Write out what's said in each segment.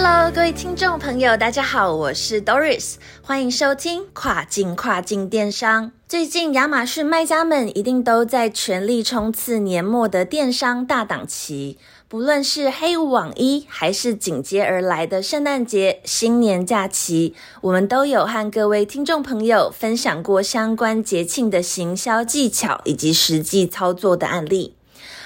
Hello，各位听众朋友，大家好，我是 Doris，欢迎收听跨境跨境电商。最近亚马逊卖家们一定都在全力冲刺年末的电商大档期，不论是黑五网一，还是紧接而来的圣诞节、新年假期，我们都有和各位听众朋友分享过相关节庆的行销技巧以及实际操作的案例。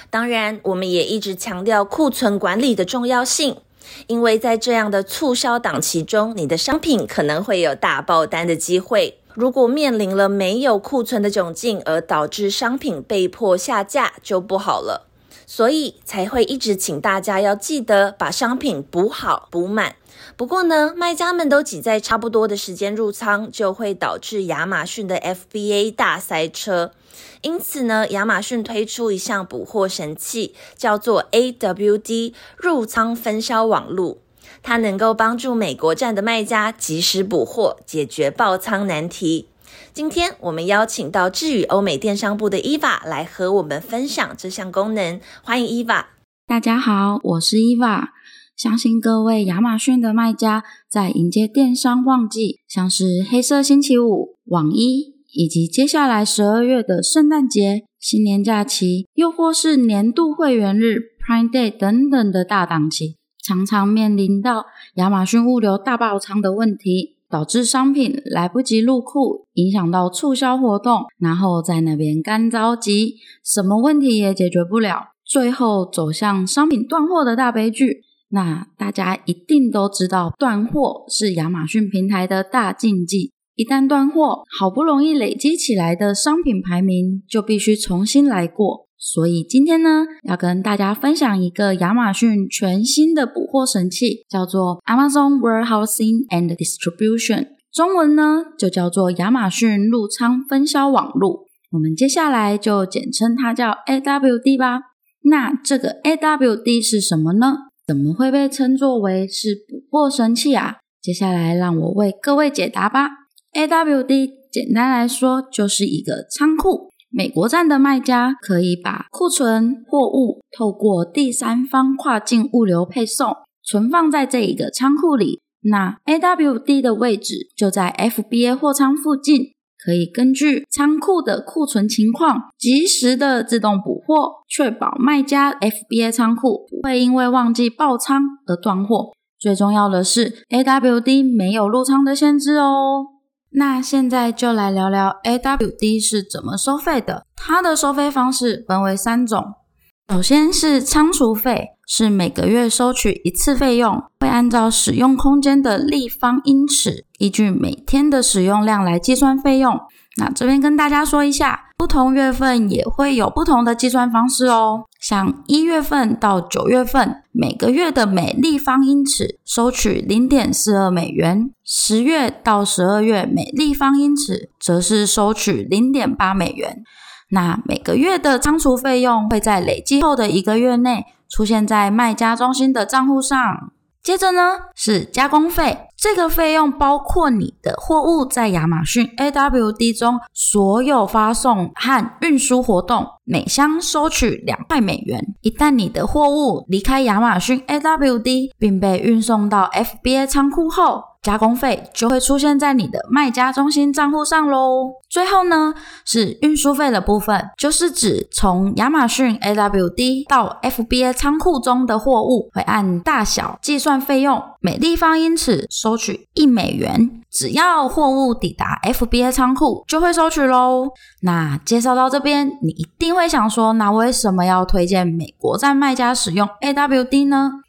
当然，我们也一直强调库存管理的重要性。因为在这样的促销档期中，你的商品可能会有大爆单的机会。如果面临了没有库存的窘境，而导致商品被迫下架，就不好了。所以才会一直请大家要记得把商品补好、补满。不过呢，卖家们都挤在差不多的时间入仓，就会导致亚马逊的 FBA 大塞车。因此呢，亚马逊推出一项补货神器，叫做 AWD 入仓分销网路。它能够帮助美国站的卖家及时补货，解决爆仓难题。今天我们邀请到智宇欧美电商部的 Eva 来和我们分享这项功能。欢迎 Eva。大家好，我是 Eva。相信各位亚马逊的卖家在迎接电商旺季，像是黑色星期五、网一。以及接下来十二月的圣诞节、新年假期，又或是年度会员日 Prime Day 等等的大档期，常常面临到亚马逊物流大爆仓的问题，导致商品来不及入库，影响到促销活动，然后在那边干着急，什么问题也解决不了，最后走向商品断货的大悲剧。那大家一定都知道，断货是亚马逊平台的大禁忌。一旦断货，好不容易累积起来的商品排名就必须重新来过。所以今天呢，要跟大家分享一个亚马逊全新的补货神器，叫做 Amazon Warehousing and Distribution，中文呢就叫做亚马逊入仓分销网络。我们接下来就简称它叫 AWD 吧。那这个 AWD 是什么呢？怎么会被称作为是补货神器啊？接下来让我为各位解答吧。AWD 简单来说就是一个仓库，美国站的卖家可以把库存货物透过第三方跨境物流配送，存放在这一个仓库里。那 AWD 的位置就在 FBA 货仓附近，可以根据仓库的库存情况，及时的自动补货，确保卖家 FBA 仓库不会因为忘记爆仓而断货。最重要的是，AWD 没有入仓的限制哦。那现在就来聊聊 AWD 是怎么收费的。它的收费方式分为三种，首先是仓储费，是每个月收取一次费用，会按照使用空间的立方英尺，依据每天的使用量来计算费用。那这边跟大家说一下，不同月份也会有不同的计算方式哦。像一月份到九月份，每个月的每立方英尺收取零点四二美元；十月到十二月，每立方英尺则是收取零点八美元。那每个月的仓储费用会在累计后的一个月内出现在卖家中心的账户上。接着呢是加工费，这个费用包括你的货物在亚马逊 AWD 中所有发送和运输活动，每箱收取两块美元。一旦你的货物离开亚马逊 AWD 并被运送到 FBA 仓库后，加工费就会出现在你的卖家中心账户上喽。最后呢，是运输费的部分，就是指从亚马逊 AWD 到 FBA 仓库中的货物，会按大小计算费用，每立方英尺收取一美元。只要货物抵达 FBA 仓库，就会收取喽。那介绍到这边，你一定会想说，那为什么要推荐美国站卖家使用 AWD 呢？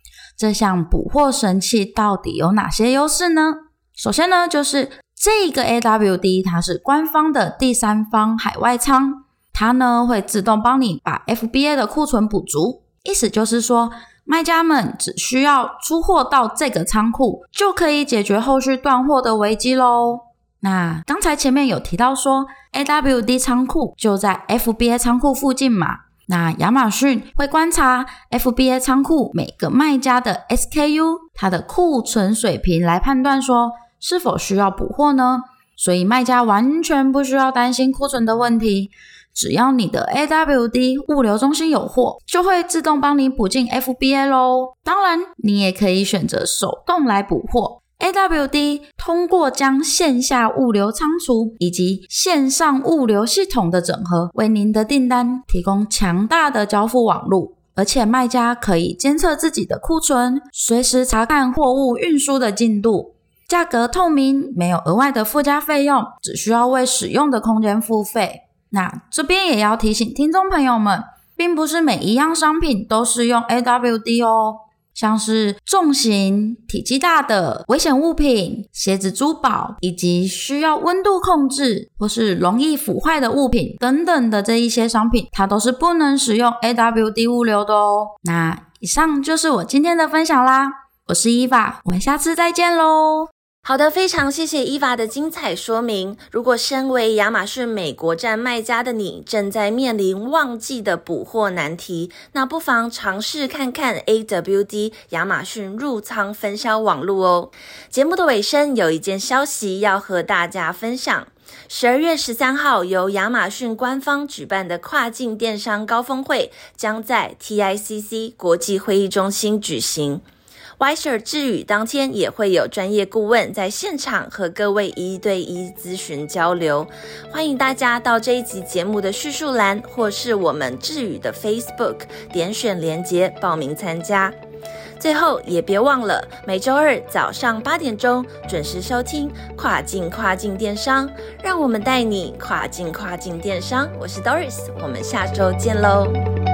这项补货神器到底有哪些优势呢？首先呢，就是这个 AWD 它是官方的第三方海外仓，它呢会自动帮你把 FBA 的库存补足。意思就是说，卖家们只需要出货到这个仓库，就可以解决后续断货的危机喽。那刚才前面有提到说，AWD 仓库就在 FBA 仓库附近嘛。那亚马逊会观察 FBA 仓库每个卖家的 SKU，它的库存水平来判断说是否需要补货呢？所以卖家完全不需要担心库存的问题。只要你的 AWD 物流中心有货，就会自动帮你补进 FBA 喽。当然，你也可以选择手动来补货。AWD 通过将线下物流仓储以及线上物流系统的整合，为您的订单提供强大的交付网络。而且卖家可以监测自己的库存，随时查看货物运输的进度，价格透明，没有额外的附加费用，只需要为使用的空间付费。那这边也要提醒听众朋友们，并不是每一样商品都是用 AWD 哦，像是重型、体积大的危险物品、鞋子、珠宝，以及需要温度控制或是容易腐坏的物品等等的这一些商品，它都是不能使用 AWD 物流的哦。那以上就是我今天的分享啦，我是伊娃，我们下次再见喽。好的，非常谢谢伊娃的精彩说明。如果身为亚马逊美国站卖家的你正在面临旺季的补货难题，那不妨尝试看看 AWD 亚马逊入仓分销网络哦。节目的尾声有一件消息要和大家分享：十二月十三号由亚马逊官方举办的跨境电商高峰会将在 TICC 国际会议中心举行。Y s h r 智宇当天也会有专业顾问在现场和各位一对一咨询交流，欢迎大家到这一集节目的叙述栏或是我们智宇的 Facebook 点选连结报名参加。最后也别忘了每周二早上八点钟准时收听跨境跨境电商，让我们带你跨境跨境电商。我是 Doris，我们下周见喽。